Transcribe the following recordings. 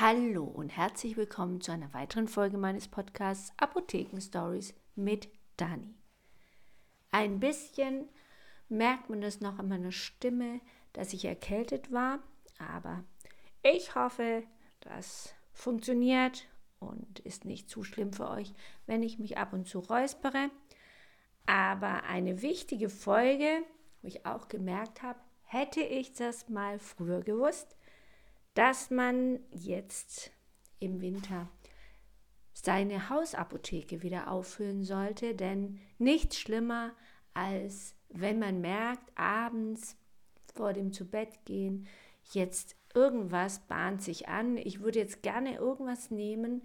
Hallo und herzlich willkommen zu einer weiteren Folge meines Podcasts Apotheken Stories mit Dani. Ein bisschen merkt man das noch an meiner Stimme, dass ich erkältet war, aber ich hoffe, das funktioniert und ist nicht zu schlimm für euch, wenn ich mich ab und zu räuspere. Aber eine wichtige Folge, wo ich auch gemerkt habe, hätte ich das mal früher gewusst, dass man jetzt im Winter seine Hausapotheke wieder auffüllen sollte, denn nichts schlimmer als wenn man merkt, abends vor dem Zubettgehen, jetzt irgendwas bahnt sich an, ich würde jetzt gerne irgendwas nehmen,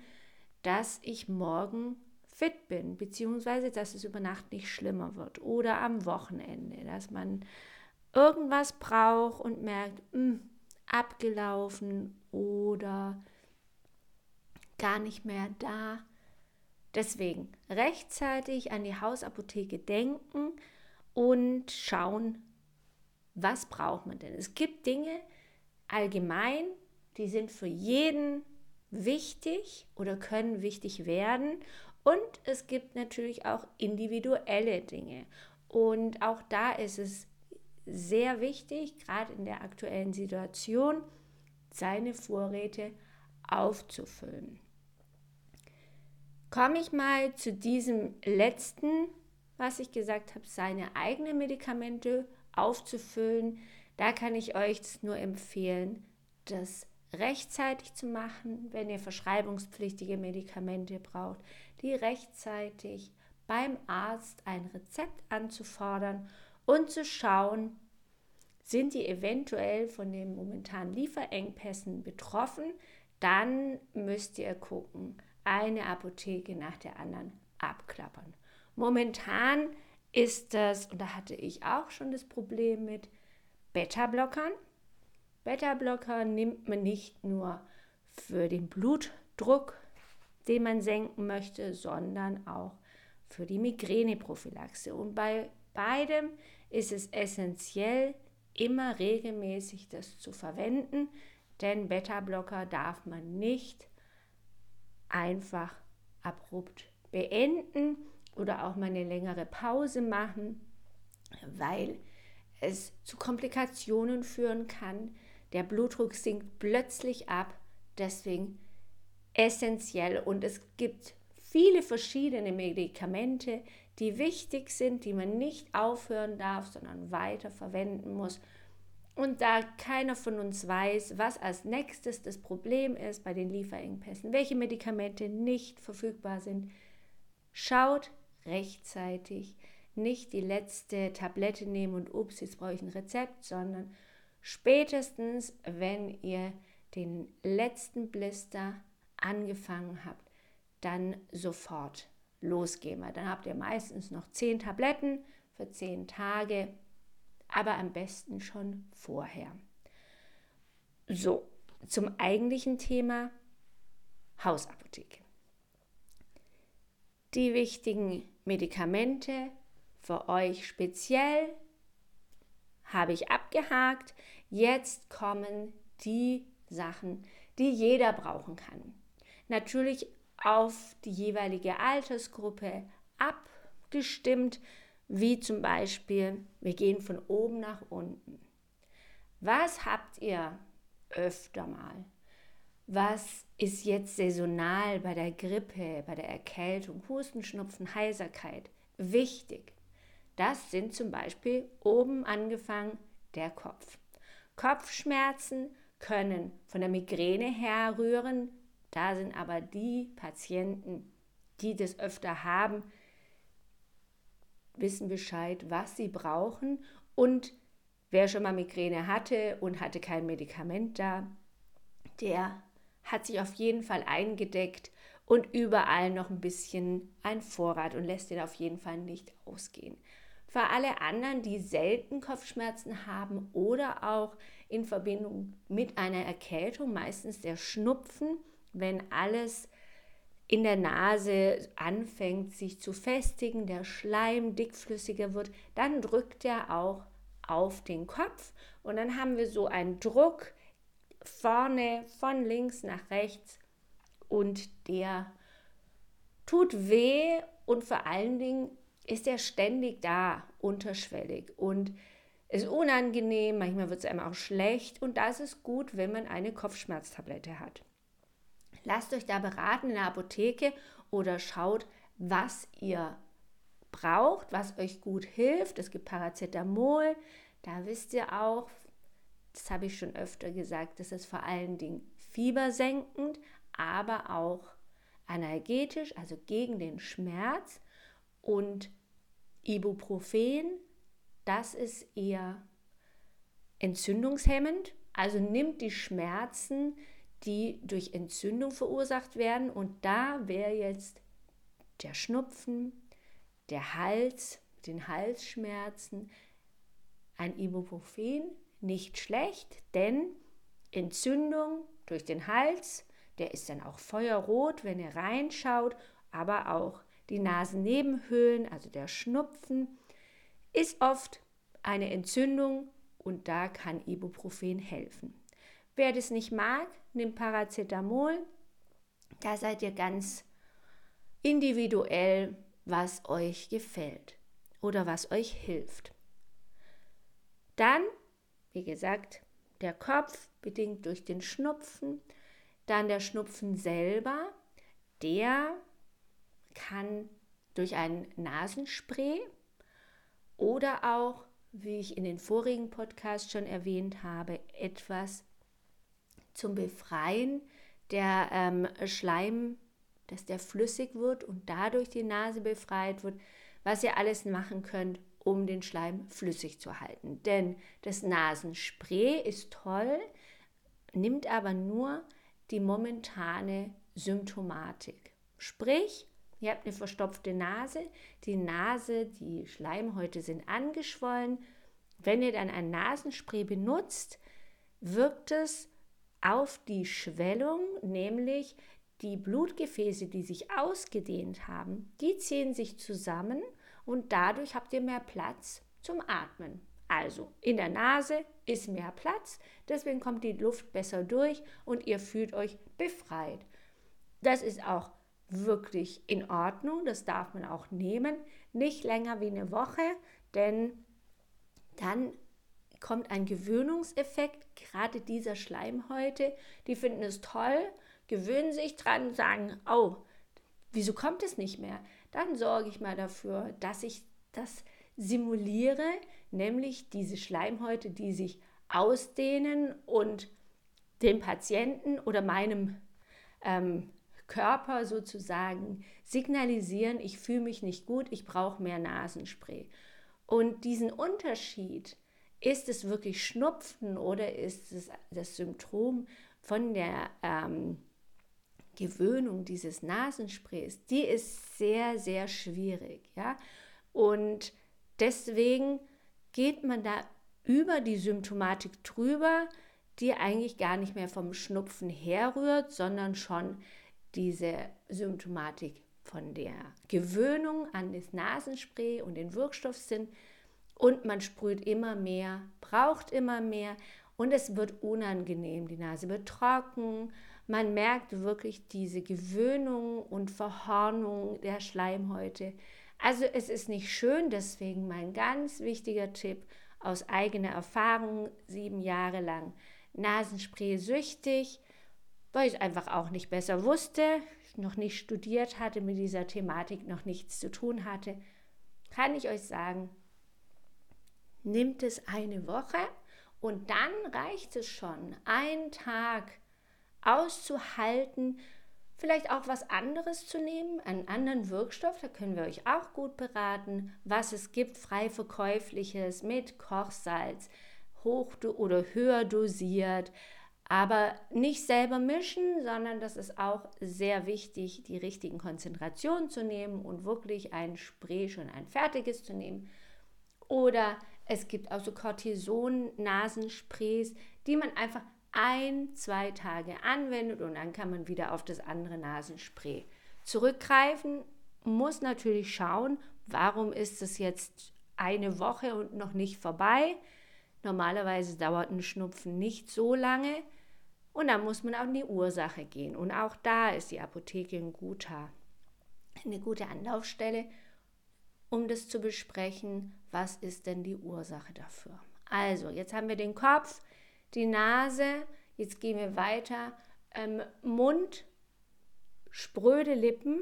dass ich morgen fit bin, beziehungsweise dass es über Nacht nicht schlimmer wird. Oder am Wochenende, dass man irgendwas braucht und merkt, mh, hm, abgelaufen oder gar nicht mehr da. Deswegen rechtzeitig an die Hausapotheke denken und schauen, was braucht man denn. Es gibt Dinge allgemein, die sind für jeden wichtig oder können wichtig werden. Und es gibt natürlich auch individuelle Dinge. Und auch da ist es sehr wichtig, gerade in der aktuellen Situation, seine Vorräte aufzufüllen. Komme ich mal zu diesem letzten, was ich gesagt habe, seine eigenen Medikamente aufzufüllen. Da kann ich euch nur empfehlen, das rechtzeitig zu machen, wenn ihr verschreibungspflichtige Medikamente braucht, die rechtzeitig beim Arzt ein Rezept anzufordern und zu schauen, sind die eventuell von den momentanen Lieferengpässen betroffen, dann müsst ihr gucken, eine Apotheke nach der anderen abklappern. Momentan ist das, und da hatte ich auch schon das Problem mit Beta-Blockern. Beta-Blocker nimmt man nicht nur für den Blutdruck, den man senken möchte, sondern auch für die Migräneprophylaxe. Und bei beidem ist es essentiell, immer regelmäßig das zu verwenden, denn Beta-Blocker darf man nicht einfach abrupt beenden oder auch mal eine längere Pause machen, weil es zu Komplikationen führen kann. Der Blutdruck sinkt plötzlich ab, deswegen essentiell und es gibt viele verschiedene Medikamente, die wichtig sind, die man nicht aufhören darf, sondern weiter verwenden muss. Und da keiner von uns weiß, was als nächstes das Problem ist bei den Lieferengpässen, welche Medikamente nicht verfügbar sind, schaut rechtzeitig nicht die letzte Tablette nehmen und ups, jetzt brauche ich ein Rezept, sondern spätestens, wenn ihr den letzten Blister angefangen habt, dann sofort losgehen. Weil dann habt ihr meistens noch zehn Tabletten für zehn Tage, aber am besten schon vorher. So, zum eigentlichen Thema Hausapotheke. Die wichtigen Medikamente für euch speziell habe ich abgehakt. Jetzt kommen die Sachen, die jeder brauchen kann. Natürlich auf die jeweilige Altersgruppe abgestimmt, wie zum Beispiel, wir gehen von oben nach unten. Was habt ihr öfter mal? Was ist jetzt saisonal bei der Grippe, bei der Erkältung, Husten, Schnupfen, Heiserkeit wichtig? Das sind zum Beispiel oben angefangen der Kopf. Kopfschmerzen können von der Migräne herrühren, da sind aber die Patienten, die das öfter haben, wissen Bescheid, was sie brauchen. Und wer schon mal Migräne hatte und hatte kein Medikament da, der hat sich auf jeden Fall eingedeckt und überall noch ein bisschen ein Vorrat und lässt den auf jeden Fall nicht ausgehen. Für alle anderen, die selten Kopfschmerzen haben oder auch in Verbindung mit einer Erkältung, meistens der Schnupfen, wenn alles in der Nase anfängt sich zu festigen, der Schleim dickflüssiger wird, dann drückt er auch auf den Kopf und dann haben wir so einen Druck vorne, von links nach rechts und der tut weh und vor allen Dingen ist er ständig da, unterschwellig und ist unangenehm, manchmal wird es einem auch schlecht und das ist gut, wenn man eine Kopfschmerztablette hat. Lasst euch da beraten in der Apotheke oder schaut, was ihr braucht, was euch gut hilft. Es gibt Paracetamol, da wisst ihr auch, das habe ich schon öfter gesagt, das ist vor allen Dingen fiebersenkend, aber auch analgetisch, also gegen den Schmerz. Und Ibuprofen, das ist eher entzündungshemmend, also nimmt die Schmerzen, die durch Entzündung verursacht werden. Und da wäre jetzt der Schnupfen, der Hals, den Halsschmerzen, ein Ibuprofen nicht schlecht, denn Entzündung durch den Hals, der ist dann auch feuerrot, wenn ihr reinschaut, aber auch die Nasennebenhöhlen, also der Schnupfen, ist oft eine Entzündung und da kann Ibuprofen helfen. Wer das nicht mag, nimmt Paracetamol. Da seid ihr ganz individuell, was euch gefällt oder was euch hilft. Dann, wie gesagt, der Kopf bedingt durch den Schnupfen, dann der Schnupfen selber, der kann durch ein Nasenspray oder auch, wie ich in den vorigen Podcasts schon erwähnt habe, etwas zum Befreien der ähm, Schleim, dass der flüssig wird und dadurch die Nase befreit wird, was ihr alles machen könnt, um den Schleim flüssig zu halten. Denn das Nasenspray ist toll, nimmt aber nur die momentane Symptomatik. Sprich, ihr habt eine verstopfte Nase, die Nase, die Schleimhäute sind angeschwollen. Wenn ihr dann ein Nasenspray benutzt, wirkt es auf die Schwellung, nämlich die Blutgefäße, die sich ausgedehnt haben, die ziehen sich zusammen und dadurch habt ihr mehr Platz zum Atmen. Also in der Nase ist mehr Platz, deswegen kommt die Luft besser durch und ihr fühlt euch befreit. Das ist auch wirklich in Ordnung, das darf man auch nehmen, nicht länger wie eine Woche, denn dann kommt ein Gewöhnungseffekt, gerade dieser Schleimhäute, die finden es toll, gewöhnen sich dran, sagen, oh, wieso kommt es nicht mehr? Dann sorge ich mal dafür, dass ich das simuliere, nämlich diese Schleimhäute, die sich ausdehnen und dem Patienten oder meinem ähm, Körper sozusagen signalisieren, ich fühle mich nicht gut, ich brauche mehr Nasenspray. Und diesen Unterschied ist es wirklich Schnupfen oder ist es das Symptom von der ähm, Gewöhnung dieses Nasensprays? Die ist sehr, sehr schwierig. Ja? Und deswegen geht man da über die Symptomatik drüber, die eigentlich gar nicht mehr vom Schnupfen herrührt, sondern schon diese Symptomatik von der Gewöhnung an das Nasenspray und den Wirkstoff sind und man sprüht immer mehr, braucht immer mehr und es wird unangenehm. Die Nase wird trocken. Man merkt wirklich diese Gewöhnung und Verhornung der Schleimhäute. Also es ist nicht schön, deswegen mein ganz wichtiger Tipp aus eigener Erfahrung, sieben Jahre lang Nasenspray süchtig, weil ich einfach auch nicht besser wusste, noch nicht studiert hatte, mit dieser Thematik noch nichts zu tun hatte, kann ich euch sagen, nimmt es eine Woche und dann reicht es schon, einen Tag auszuhalten, vielleicht auch was anderes zu nehmen, einen anderen Wirkstoff, da können wir euch auch gut beraten, was es gibt, frei verkäufliches mit Kochsalz, hoch oder höher dosiert, aber nicht selber mischen, sondern das ist auch sehr wichtig, die richtigen Konzentrationen zu nehmen und wirklich ein Spray schon ein fertiges zu nehmen. Oder es gibt auch so Cortison-Nasensprays, die man einfach ein, zwei Tage anwendet und dann kann man wieder auf das andere Nasenspray zurückgreifen. Muss natürlich schauen, warum ist es jetzt eine Woche und noch nicht vorbei. Normalerweise dauert ein Schnupfen nicht so lange. Und dann muss man auch in die Ursache gehen. Und auch da ist die Apotheke ein guter, eine gute Anlaufstelle, um das zu besprechen, was ist denn die Ursache dafür. Also, jetzt haben wir den Kopf, die Nase, jetzt gehen wir weiter. Ähm, Mund, spröde Lippen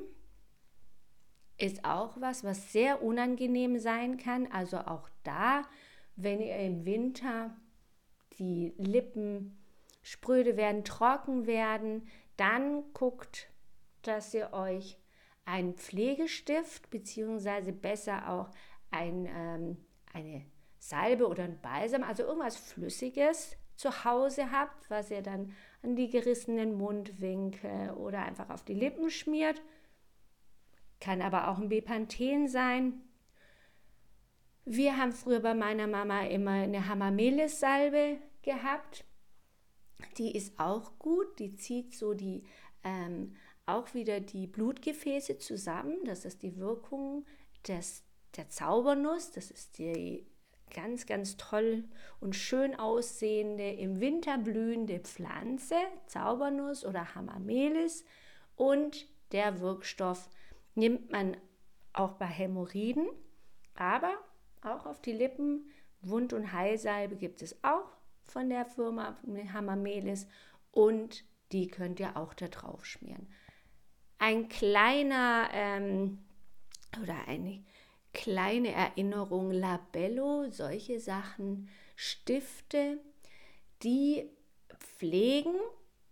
ist auch was, was sehr unangenehm sein kann. Also auch da, wenn ihr im Winter die Lippen spröde werden, trocken werden, dann guckt, dass ihr euch einen Pflegestift beziehungsweise besser auch ein, ähm, eine Salbe oder ein Balsam, also irgendwas Flüssiges zu Hause habt, was ihr dann an die gerissenen Mundwinkel oder einfach auf die Lippen schmiert. Kann aber auch ein Bepanthen sein. Wir haben früher bei meiner Mama immer eine Hamamelis-Salbe gehabt. Die ist auch gut, die zieht so die ähm, auch wieder die Blutgefäße zusammen. Das ist die Wirkung des, der Zaubernuss. Das ist die ganz, ganz toll und schön aussehende, im Winter blühende Pflanze, Zaubernuss oder Hamamelis. Und der Wirkstoff nimmt man auch bei Hämorrhoiden, aber auch auf die Lippen. Wund- und Heilsalbe gibt es auch von der Firma Hamamelis und die könnt ihr auch da drauf schmieren. Ein kleiner ähm, oder eine kleine Erinnerung, Labello, solche Sachen, Stifte, die pflegen,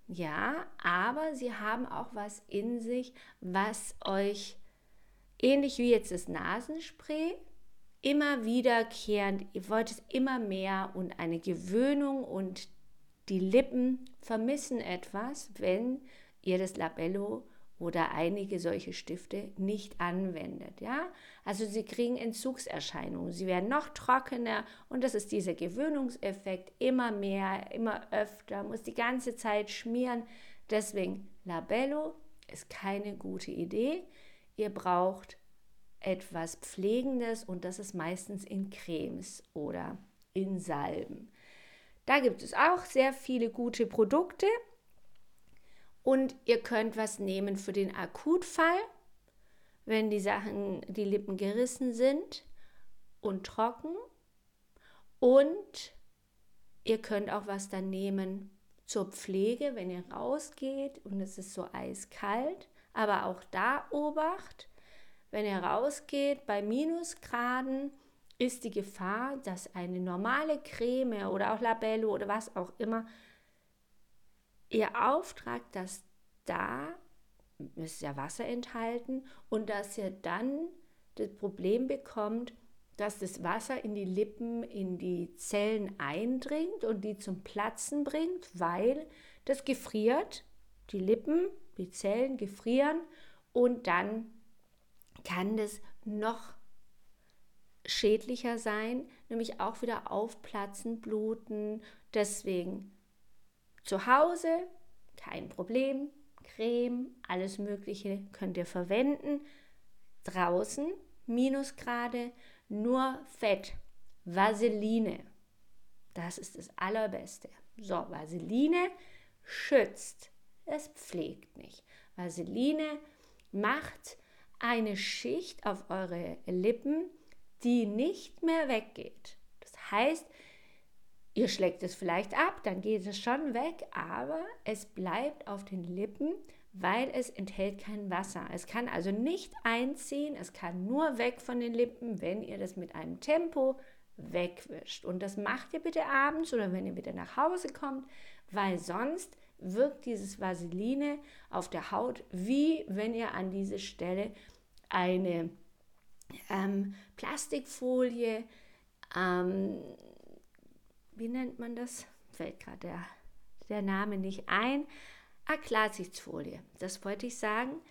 ja, aber sie haben auch was in sich, was euch ähnlich wie jetzt das Nasenspray immer wiederkehrend, ihr wollt es immer mehr und eine Gewöhnung und die Lippen vermissen etwas, wenn ihr das Labello oder einige solche Stifte nicht anwendet. Ja? Also sie kriegen Entzugserscheinungen, sie werden noch trockener und das ist dieser Gewöhnungseffekt, immer mehr, immer öfter, muss die ganze Zeit schmieren. Deswegen Labello ist keine gute Idee. Ihr braucht etwas Pflegendes und das ist meistens in Cremes oder in Salben. Da gibt es auch sehr viele gute Produkte. Und ihr könnt was nehmen für den Akutfall, wenn die Sachen, die Lippen gerissen sind und trocken. Und ihr könnt auch was dann nehmen zur Pflege, wenn ihr rausgeht und es ist so eiskalt. Aber auch da Obacht, wenn ihr rausgeht bei Minusgraden, ist die Gefahr, dass eine normale Creme oder auch Labello oder was auch immer ihr Auftrag, dass da ist ja Wasser enthalten und dass ihr dann das Problem bekommt, dass das Wasser in die Lippen, in die Zellen eindringt und die zum Platzen bringt, weil das gefriert, die Lippen, die Zellen gefrieren und dann kann das noch schädlicher sein, nämlich auch wieder aufplatzen, bluten. Deswegen zu Hause kein Problem, Creme, alles Mögliche könnt ihr verwenden. Draußen Minusgrade, nur Fett, Vaseline. Das ist das Allerbeste. So, Vaseline schützt, es pflegt nicht. Vaseline macht eine Schicht auf eure Lippen, die nicht mehr weggeht. Das heißt, ihr schlägt es vielleicht ab, dann geht es schon weg, aber es bleibt auf den Lippen, weil es enthält kein Wasser. Es kann also nicht einziehen, es kann nur weg von den Lippen, wenn ihr das mit einem Tempo wegwischt. Und das macht ihr bitte abends oder wenn ihr wieder nach Hause kommt, weil sonst wirkt dieses Vaseline auf der Haut, wie wenn ihr an diese Stelle eine ähm, Plastikfolie, ähm, wie nennt man das? Fällt gerade der, der Name nicht ein. Ah, Klarsichtfolie. Das wollte ich sagen.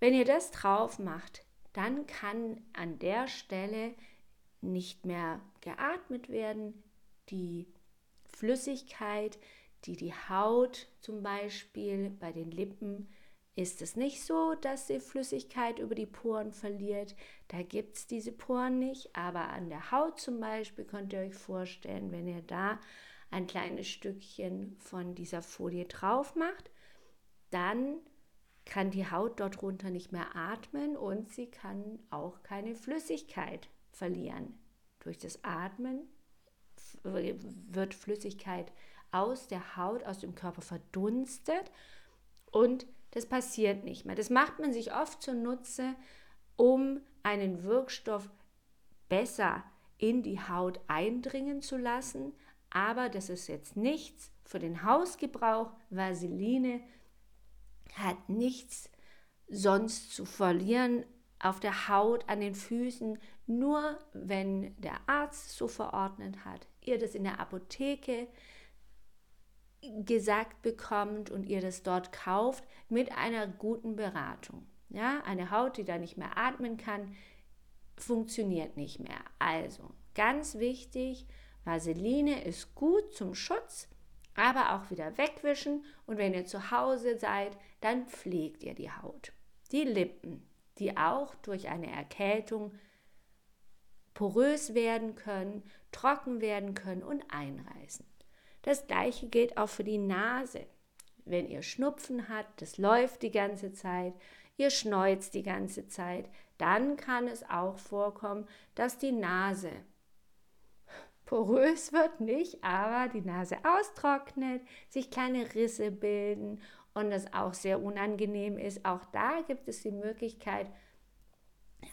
Wenn ihr das drauf macht, dann kann an der Stelle nicht mehr geatmet werden. Die Flüssigkeit, die die Haut zum Beispiel bei den Lippen ist es nicht so, dass die Flüssigkeit über die Poren verliert. Da gibt es diese Poren nicht. Aber an der Haut zum Beispiel könnt ihr euch vorstellen, wenn ihr da ein kleines Stückchen von dieser Folie drauf macht, dann kann die Haut dort drunter nicht mehr atmen und sie kann auch keine Flüssigkeit verlieren. Durch das Atmen wird Flüssigkeit aus der Haut, aus dem Körper verdunstet und das passiert nicht mehr. Das macht man sich oft zunutze, um einen Wirkstoff besser in die Haut eindringen zu lassen. Aber das ist jetzt nichts für den Hausgebrauch. Vaseline hat nichts sonst zu verlieren auf der Haut, an den Füßen. Nur wenn der Arzt so verordnet hat, ihr das in der Apotheke gesagt bekommt und ihr das dort kauft mit einer guten Beratung. Ja, eine Haut, die da nicht mehr atmen kann, funktioniert nicht mehr. Also, ganz wichtig, Vaseline ist gut zum Schutz, aber auch wieder wegwischen und wenn ihr zu Hause seid, dann pflegt ihr die Haut. Die Lippen, die auch durch eine Erkältung porös werden können, trocken werden können und einreißen. Das gleiche gilt auch für die Nase. Wenn ihr Schnupfen habt, das läuft die ganze Zeit, ihr schneuzt die ganze Zeit, dann kann es auch vorkommen, dass die Nase porös wird nicht, aber die Nase austrocknet, sich kleine Risse bilden und das auch sehr unangenehm ist. Auch da gibt es die Möglichkeit,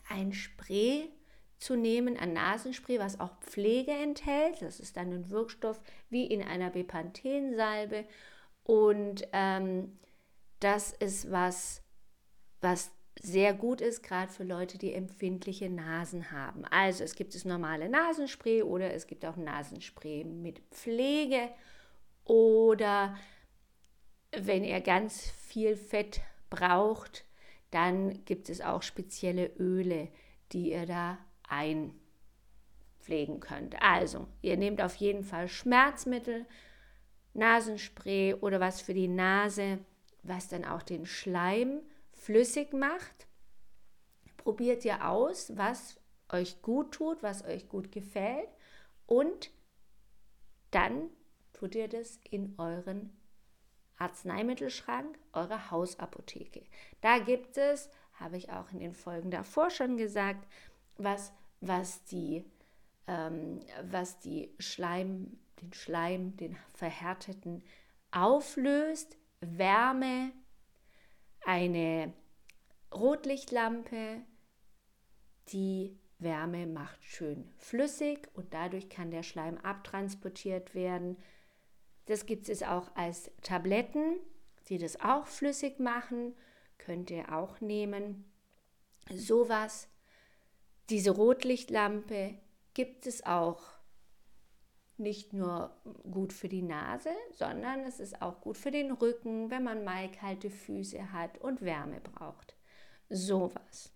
ein Spray zu nehmen, ein Nasenspray, was auch Pflege enthält. Das ist dann ein Wirkstoff wie in einer Bepanthensalbe. Und ähm, das ist was, was sehr gut ist, gerade für Leute, die empfindliche Nasen haben. Also es gibt das normale Nasenspray oder es gibt auch Nasenspray mit Pflege oder wenn ihr ganz viel Fett braucht, dann gibt es auch spezielle Öle, die ihr da einpflegen könnt. Also, ihr nehmt auf jeden Fall Schmerzmittel, Nasenspray oder was für die Nase, was dann auch den Schleim flüssig macht. Probiert ihr aus, was euch gut tut, was euch gut gefällt und dann tut ihr das in euren Arzneimittelschrank, eurer Hausapotheke. Da gibt es, habe ich auch in den Folgen davor schon gesagt, was, was die, ähm, was die Schleim, den Schleim, den verhärteten auflöst, Wärme, eine Rotlichtlampe, die Wärme macht schön flüssig und dadurch kann der Schleim abtransportiert werden. Das gibt es auch als Tabletten, die das auch flüssig machen, könnt ihr auch nehmen. Sowas diese Rotlichtlampe gibt es auch nicht nur gut für die Nase, sondern es ist auch gut für den Rücken, wenn man mal kalte Füße hat und Wärme braucht. Sowas.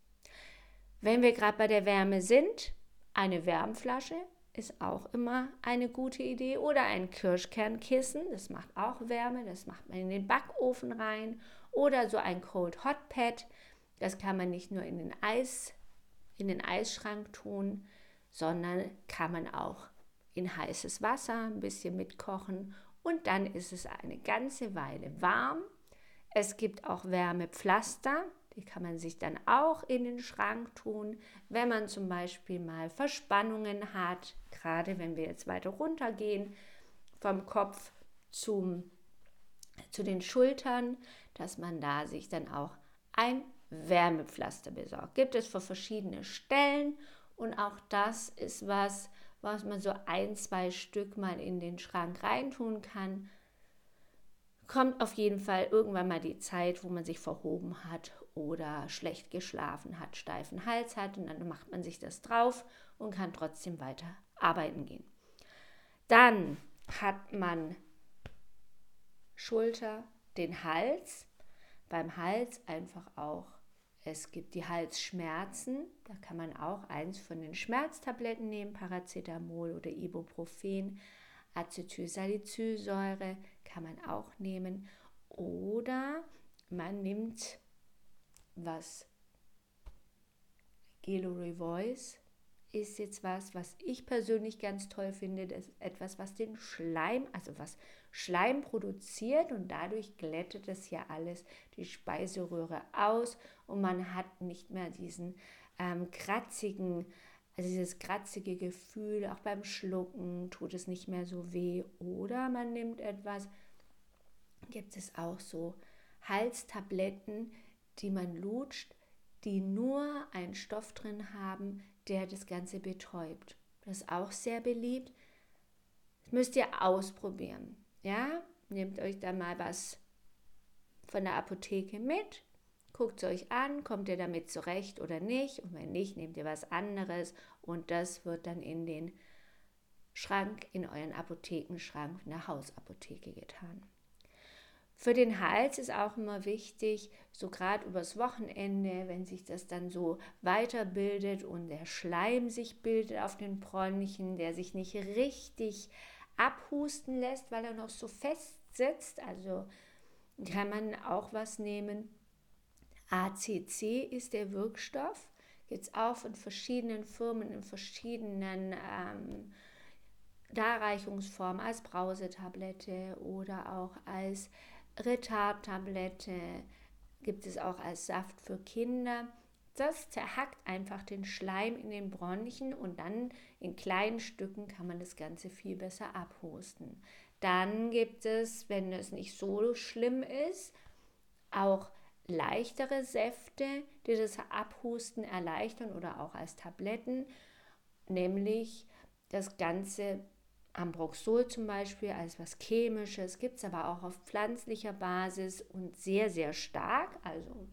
Wenn wir gerade bei der Wärme sind, eine Wärmflasche ist auch immer eine gute Idee oder ein Kirschkernkissen, das macht auch Wärme, das macht man in den Backofen rein oder so ein Cold Hot Pad, das kann man nicht nur in den Eis in den Eisschrank tun, sondern kann man auch in heißes Wasser ein bisschen mitkochen und dann ist es eine ganze Weile warm. Es gibt auch Wärmepflaster, die kann man sich dann auch in den Schrank tun, wenn man zum Beispiel mal Verspannungen hat, gerade wenn wir jetzt weiter runtergehen vom Kopf zum, zu den Schultern, dass man da sich dann auch ein Wärmepflaster besorgt. Gibt es für verschiedene Stellen und auch das ist was, was man so ein, zwei Stück mal in den Schrank reintun kann. Kommt auf jeden Fall irgendwann mal die Zeit, wo man sich verhoben hat oder schlecht geschlafen hat, steifen Hals hat und dann macht man sich das drauf und kann trotzdem weiter arbeiten gehen. Dann hat man Schulter, den Hals. Beim Hals einfach auch es gibt die Halsschmerzen, da kann man auch eins von den Schmerztabletten nehmen, Paracetamol oder Ibuprofen. Acetylsalicylsäure kann man auch nehmen. Oder man nimmt was Gelo Voice ist jetzt was, was ich persönlich ganz toll finde. Das ist etwas, was den Schleim, also was Schleim produziert und dadurch glättet es ja alles die Speiseröhre aus und man hat nicht mehr diesen ähm, kratzigen, also dieses kratzige Gefühl, auch beim Schlucken tut es nicht mehr so weh. Oder man nimmt etwas, gibt es auch so Halstabletten, die man lutscht, die nur einen Stoff drin haben, der das Ganze betäubt. Das ist auch sehr beliebt. Das müsst ihr ausprobieren. Ja, nehmt euch da mal was von der Apotheke mit, guckt es euch an, kommt ihr damit zurecht oder nicht. Und wenn nicht, nehmt ihr was anderes und das wird dann in den Schrank, in euren Apothekenschrank in der Hausapotheke getan. Für den Hals ist auch immer wichtig, so gerade übers Wochenende, wenn sich das dann so weiterbildet und der Schleim sich bildet auf den Bronchien, der sich nicht richtig abhusten lässt, weil er noch so fest sitzt. Also kann man auch was nehmen. ACC ist der Wirkstoff. Gibt es auch von verschiedenen Firmen in verschiedenen ähm, Darreichungsformen als Brausetablette oder auch als Retardtablette gibt es auch als Saft für Kinder. Das zerhackt einfach den Schleim in den Bronchien und dann in kleinen Stücken kann man das Ganze viel besser abhusten. Dann gibt es, wenn es nicht so schlimm ist, auch leichtere Säfte, die das Abhusten erleichtern oder auch als Tabletten, nämlich das Ganze Ambroxol zum Beispiel als was Chemisches, gibt es aber auch auf pflanzlicher Basis und sehr, sehr stark. Also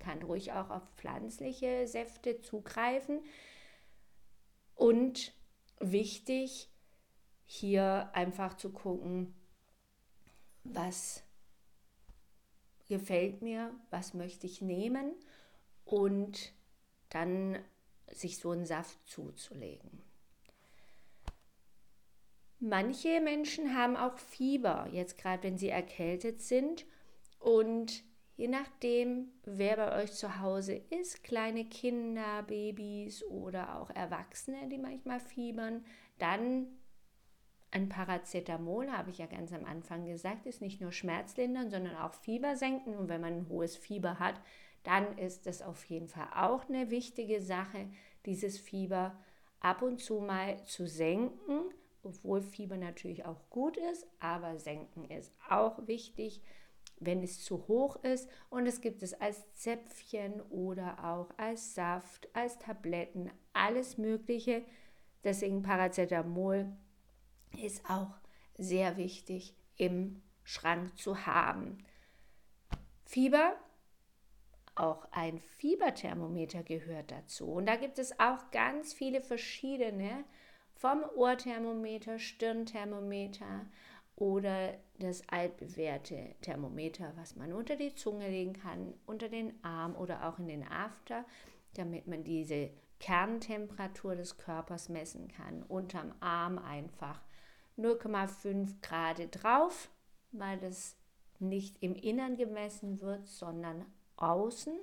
kann ruhig auch auf pflanzliche Säfte zugreifen. Und wichtig, hier einfach zu gucken, was gefällt mir, was möchte ich nehmen und dann sich so einen Saft zuzulegen. Manche Menschen haben auch Fieber, jetzt gerade wenn sie erkältet sind. Und je nachdem, wer bei euch zu Hause ist, kleine Kinder, Babys oder auch Erwachsene, die manchmal fiebern, dann ein Paracetamol, habe ich ja ganz am Anfang gesagt, ist nicht nur schmerzlindern, sondern auch Fieber senken. Und wenn man ein hohes Fieber hat, dann ist das auf jeden Fall auch eine wichtige Sache, dieses Fieber ab und zu mal zu senken obwohl Fieber natürlich auch gut ist, aber senken ist auch wichtig, wenn es zu hoch ist. Und es gibt es als Zäpfchen oder auch als Saft, als Tabletten, alles Mögliche. Deswegen Paracetamol ist auch sehr wichtig im Schrank zu haben. Fieber, auch ein Fieberthermometer gehört dazu. Und da gibt es auch ganz viele verschiedene vom Ohrthermometer, Stirnthermometer oder das altbewährte Thermometer, was man unter die Zunge legen kann, unter den Arm oder auch in den After, damit man diese Kerntemperatur des Körpers messen kann. Unterm Arm einfach 0,5 Grad drauf, weil das nicht im Innern gemessen wird, sondern außen.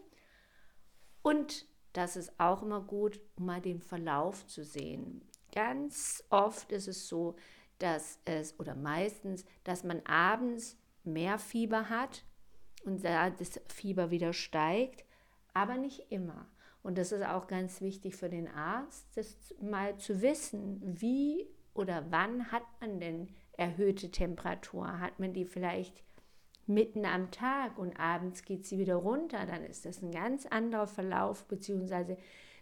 Und das ist auch immer gut, um mal den Verlauf zu sehen. Ganz oft ist es so, dass es, oder meistens, dass man abends mehr Fieber hat und da das Fieber wieder steigt, aber nicht immer. Und das ist auch ganz wichtig für den Arzt, das mal zu wissen, wie oder wann hat man denn erhöhte Temperatur? Hat man die vielleicht mitten am Tag und abends geht sie wieder runter? Dann ist das ein ganz anderer Verlauf bzw.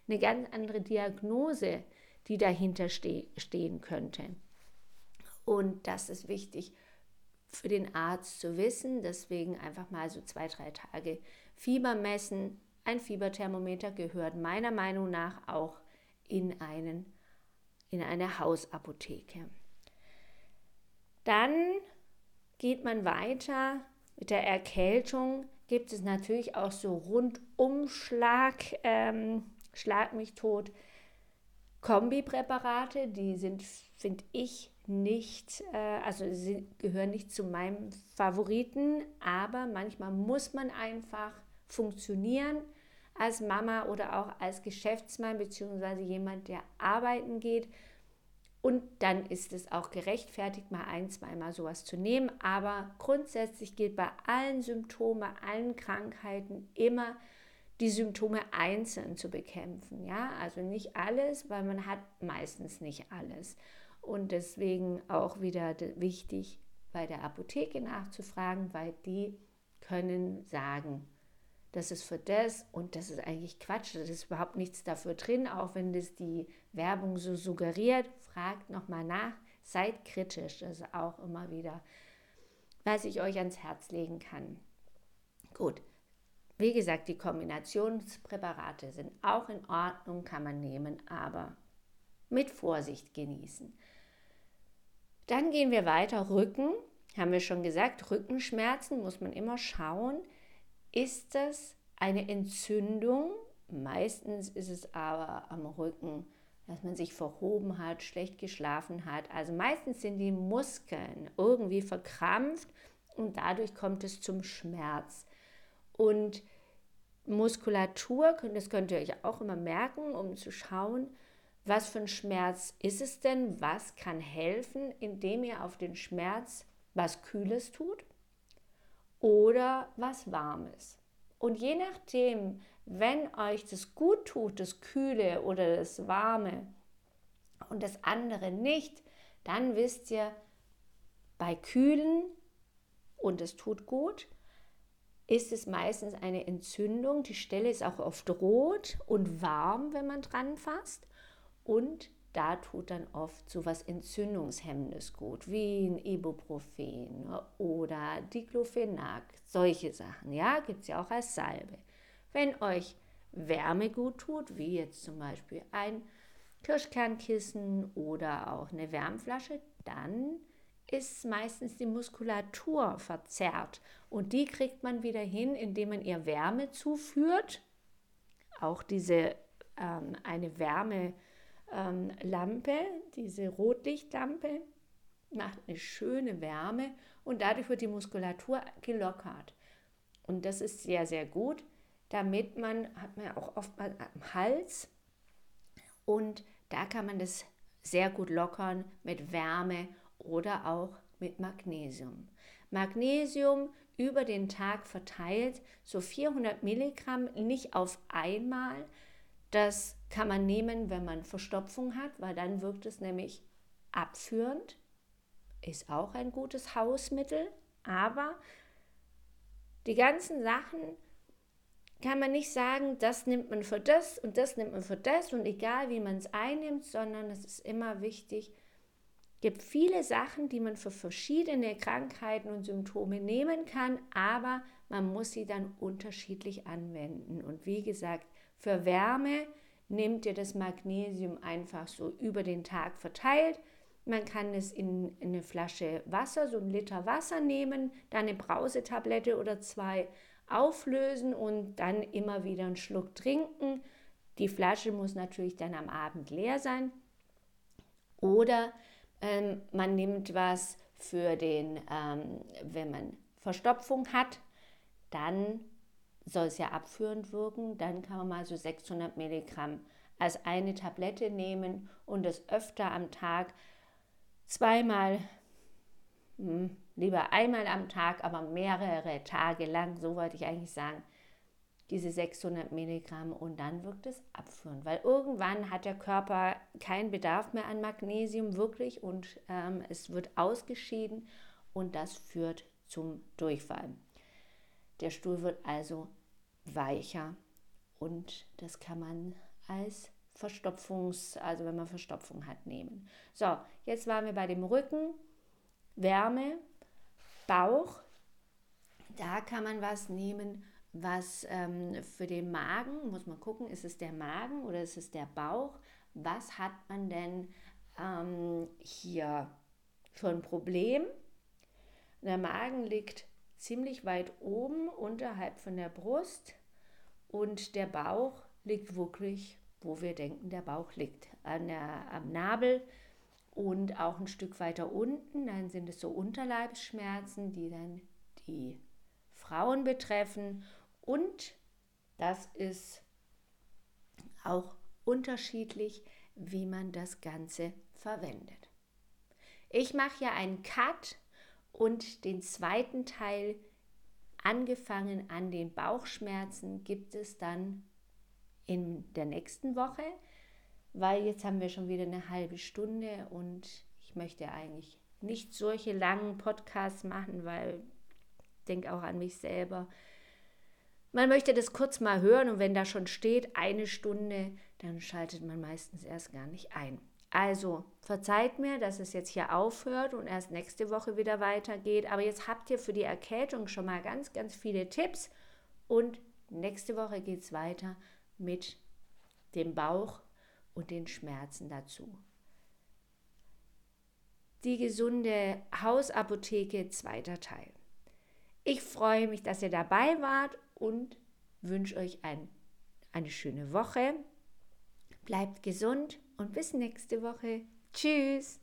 eine ganz andere Diagnose, die dahinter ste stehen könnte. Und das ist wichtig für den Arzt zu wissen. Deswegen einfach mal so zwei, drei Tage Fieber messen. Ein Fieberthermometer gehört meiner Meinung nach auch in, einen, in eine Hausapotheke. Dann geht man weiter mit der Erkältung. Gibt es natürlich auch so Rundumschlag, ähm, Schlag mich tot, Kombipräparate, die sind, finde ich, nicht, äh, also sie gehören nicht zu meinem Favoriten, aber manchmal muss man einfach funktionieren. als Mama oder auch als Geschäftsmann bzw. jemand, der arbeiten geht. Und dann ist es auch gerechtfertigt, mal ein, zweimal sowas zu nehmen. Aber grundsätzlich gilt bei allen Symptomen, allen Krankheiten immer, die Symptome einzeln zu bekämpfen. Ja, also nicht alles, weil man hat meistens nicht alles. Und deswegen auch wieder wichtig, bei der Apotheke nachzufragen, weil die können sagen, das ist für das und das ist eigentlich Quatsch, das ist überhaupt nichts dafür drin, auch wenn das die Werbung so suggeriert. Fragt nochmal nach, seid kritisch, das ist auch immer wieder, was ich euch ans Herz legen kann. Gut, wie gesagt, die Kombinationspräparate sind auch in Ordnung, kann man nehmen, aber mit Vorsicht genießen. Dann gehen wir weiter. Rücken, haben wir schon gesagt, Rückenschmerzen muss man immer schauen. Ist das eine Entzündung? Meistens ist es aber am Rücken, dass man sich verhoben hat, schlecht geschlafen hat. Also meistens sind die Muskeln irgendwie verkrampft und dadurch kommt es zum Schmerz. Und Muskulatur, das könnt ihr euch auch immer merken, um zu schauen, was für ein Schmerz ist es denn, was kann helfen, indem ihr auf den Schmerz was Kühles tut oder was Warmes. Und je nachdem, wenn euch das gut tut, das Kühle oder das Warme und das andere nicht, dann wisst ihr, bei Kühlen und es tut gut, ist es meistens eine Entzündung. Die Stelle ist auch oft rot und warm, wenn man dran fasst. Und da tut dann oft so was Entzündungshemmendes gut, wie ein Ibuprofen oder Diclofenac, solche Sachen. Ja, gibt es ja auch als Salbe. Wenn euch Wärme gut tut, wie jetzt zum Beispiel ein Kirschkernkissen oder auch eine Wärmflasche, dann ist meistens die Muskulatur verzerrt. Und die kriegt man wieder hin, indem man ihr Wärme zuführt. Auch diese ähm, eine Wärmelampe, ähm, diese Rotlichtlampe, macht eine schöne Wärme und dadurch wird die Muskulatur gelockert. Und das ist sehr, sehr gut, damit man, hat man ja auch oft mal am Hals und da kann man das sehr gut lockern mit Wärme oder auch mit Magnesium. Magnesium über den Tag verteilt, so 400 Milligramm, nicht auf einmal. Das kann man nehmen, wenn man Verstopfung hat, weil dann wirkt es nämlich abführend. Ist auch ein gutes Hausmittel, aber die ganzen Sachen kann man nicht sagen, das nimmt man für das und das nimmt man für das und egal wie man es einnimmt, sondern es ist immer wichtig, gibt viele Sachen, die man für verschiedene Krankheiten und Symptome nehmen kann, aber man muss sie dann unterschiedlich anwenden. Und wie gesagt, für Wärme nehmt ihr das Magnesium einfach so über den Tag verteilt. Man kann es in, in eine Flasche Wasser, so ein Liter Wasser nehmen, dann eine Brausetablette oder zwei auflösen und dann immer wieder einen Schluck trinken. Die Flasche muss natürlich dann am Abend leer sein. Oder ähm, man nimmt was für den, ähm, wenn man Verstopfung hat, dann soll es ja abführend wirken. Dann kann man mal so 600 Milligramm als eine Tablette nehmen und das öfter am Tag, zweimal, hm, lieber einmal am Tag, aber mehrere Tage lang, so wollte ich eigentlich sagen, diese 600 Milligramm und dann wirkt es abführend, weil irgendwann hat der Körper keinen Bedarf mehr an Magnesium wirklich und ähm, es wird ausgeschieden und das führt zum Durchfall. Der Stuhl wird also weicher und das kann man als Verstopfungs, also wenn man Verstopfung hat, nehmen. So, jetzt waren wir bei dem Rücken, Wärme, Bauch. Da kann man was nehmen was ähm, für den Magen, muss man gucken, ist es der Magen oder ist es der Bauch? Was hat man denn ähm, hier für ein Problem? Der Magen liegt ziemlich weit oben unterhalb von der Brust und der Bauch liegt wirklich, wo wir denken, der Bauch liegt, an der, am Nabel und auch ein Stück weiter unten. Dann sind es so Unterleibsschmerzen, die dann die Frauen betreffen und das ist auch unterschiedlich, wie man das Ganze verwendet. Ich mache ja einen Cut und den zweiten Teil, angefangen an den Bauchschmerzen, gibt es dann in der nächsten Woche, weil jetzt haben wir schon wieder eine halbe Stunde und ich möchte eigentlich nicht solche langen Podcasts machen, weil ich denke auch an mich selber. Man möchte das kurz mal hören und wenn da schon steht eine Stunde, dann schaltet man meistens erst gar nicht ein. Also verzeiht mir, dass es jetzt hier aufhört und erst nächste Woche wieder weitergeht. Aber jetzt habt ihr für die Erkältung schon mal ganz, ganz viele Tipps. Und nächste Woche geht es weiter mit dem Bauch und den Schmerzen dazu. Die gesunde Hausapotheke, zweiter Teil. Ich freue mich, dass ihr dabei wart und wünsche euch ein, eine schöne Woche. Bleibt gesund und bis nächste Woche. Tschüss.